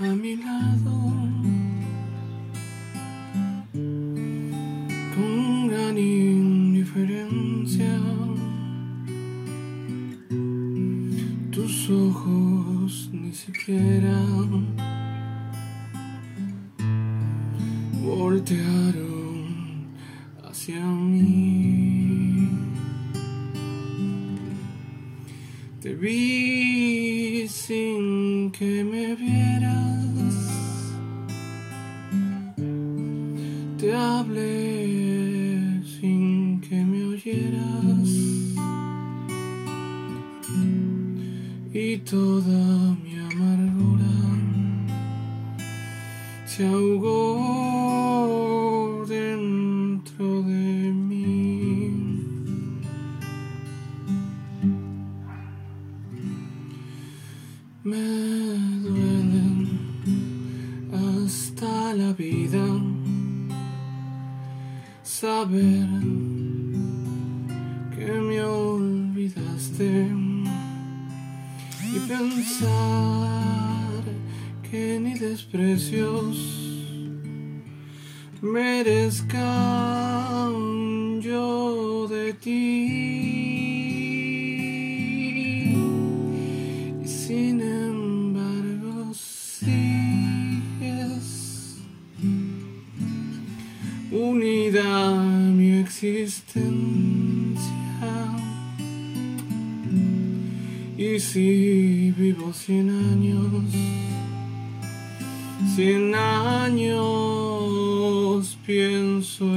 a mi lado con gran indiferencia. Tus ojos ni siquiera voltearon hacia mí. Te vi sin que me vieras. Te hablé sin que me oyeras. Y toda mi amargura se ahogó dentro de mí. Me duelen hasta la vida saber que me olvidaste y pensar que ni desprecios merezcan yo de ti. Unida a mi existencia. Y si vivo cien años, cien años pienso